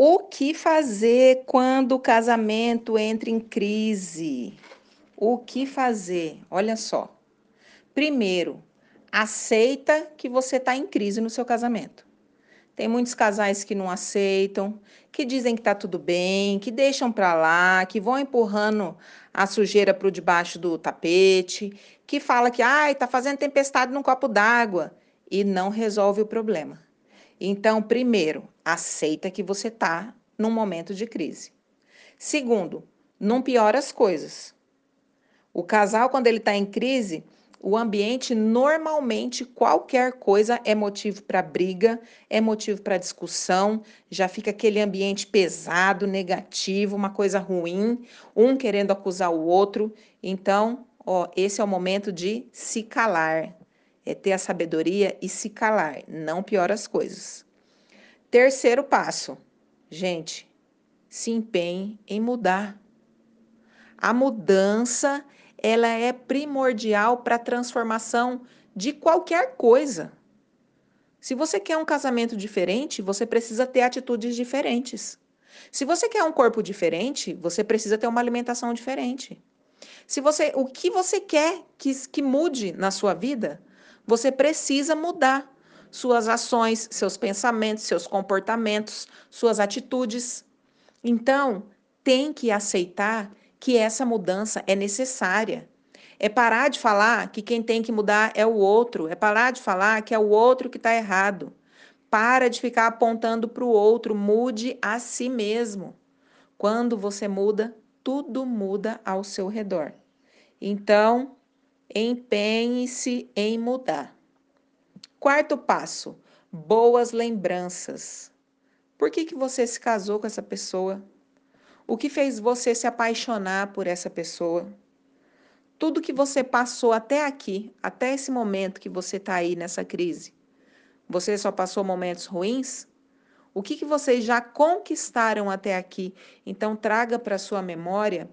O que fazer quando o casamento entra em crise? O que fazer? Olha só. Primeiro, aceita que você está em crise no seu casamento. Tem muitos casais que não aceitam, que dizem que está tudo bem, que deixam para lá, que vão empurrando a sujeira para debaixo do tapete, que fala que está fazendo tempestade num copo d'água e não resolve o problema. Então, primeiro, aceita que você está num momento de crise. Segundo, não piora as coisas. O casal, quando ele está em crise, o ambiente normalmente qualquer coisa é motivo para briga, é motivo para discussão, já fica aquele ambiente pesado, negativo, uma coisa ruim, um querendo acusar o outro. Então, ó, esse é o momento de se calar é ter a sabedoria e se calar, não piora as coisas. Terceiro passo, gente, se empenhe em mudar. A mudança, ela é primordial para a transformação de qualquer coisa. Se você quer um casamento diferente, você precisa ter atitudes diferentes. Se você quer um corpo diferente, você precisa ter uma alimentação diferente. Se você, o que você quer que, que mude na sua vida, você precisa mudar suas ações, seus pensamentos, seus comportamentos, suas atitudes. Então, tem que aceitar que essa mudança é necessária. É parar de falar que quem tem que mudar é o outro, é parar de falar que é o outro que está errado. Para de ficar apontando para o outro, mude a si mesmo. Quando você muda, tudo muda ao seu redor. Então, Empenhe-se em mudar. Quarto passo: boas lembranças. Por que, que você se casou com essa pessoa? O que fez você se apaixonar por essa pessoa? Tudo que você passou até aqui, até esse momento que você está aí nessa crise, você só passou momentos ruins? O que, que vocês já conquistaram até aqui? Então, traga para sua memória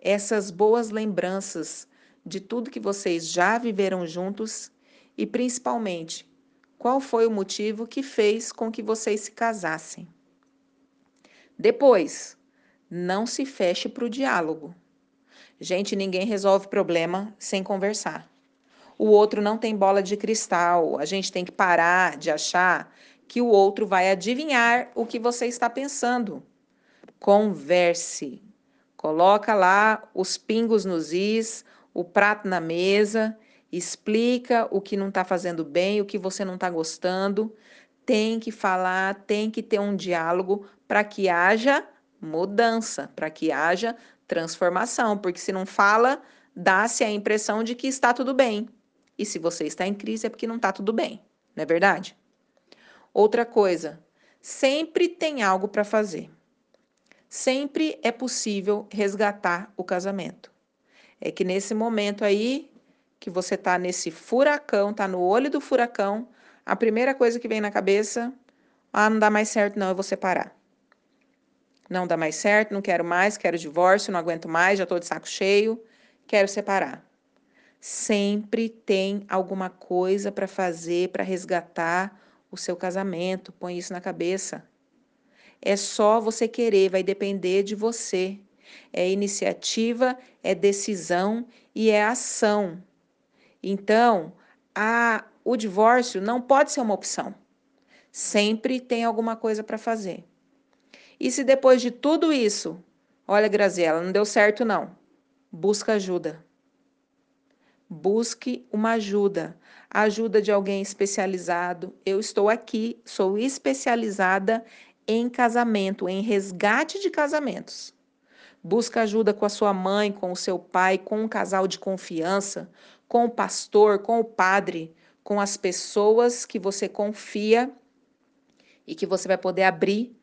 essas boas lembranças de tudo que vocês já viveram juntos e, principalmente, qual foi o motivo que fez com que vocês se casassem. Depois, não se feche para o diálogo. Gente, ninguém resolve problema sem conversar. O outro não tem bola de cristal. A gente tem que parar de achar que o outro vai adivinhar o que você está pensando. Converse. Coloca lá os pingos nos is, o prato na mesa, explica o que não está fazendo bem, o que você não está gostando. Tem que falar, tem que ter um diálogo para que haja mudança, para que haja transformação, porque se não fala, dá-se a impressão de que está tudo bem. E se você está em crise é porque não está tudo bem, não é verdade? Outra coisa, sempre tem algo para fazer. Sempre é possível resgatar o casamento. É que nesse momento aí, que você tá nesse furacão, tá no olho do furacão, a primeira coisa que vem na cabeça, ah, não dá mais certo não, eu vou separar. Não dá mais certo, não quero mais, quero divórcio, não aguento mais, já tô de saco cheio, quero separar. Sempre tem alguma coisa para fazer para resgatar o seu casamento, põe isso na cabeça. É só você querer, vai depender de você. É iniciativa, é decisão e é ação. Então, a, o divórcio não pode ser uma opção. Sempre tem alguma coisa para fazer. E se depois de tudo isso, olha, Graziela, não deu certo não, busca ajuda. Busque uma ajuda, a ajuda de alguém especializado. Eu estou aqui, sou especializada em casamento, em resgate de casamentos. Busca ajuda com a sua mãe, com o seu pai, com um casal de confiança, com o pastor, com o padre, com as pessoas que você confia e que você vai poder abrir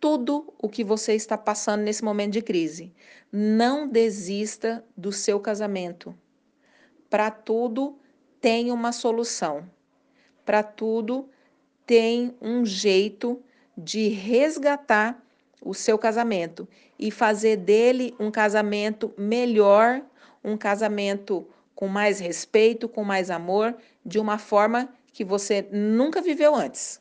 tudo o que você está passando nesse momento de crise. Não desista do seu casamento. Para tudo tem uma solução. Para tudo tem um jeito de resgatar o seu casamento e fazer dele um casamento melhor, um casamento com mais respeito, com mais amor, de uma forma que você nunca viveu antes.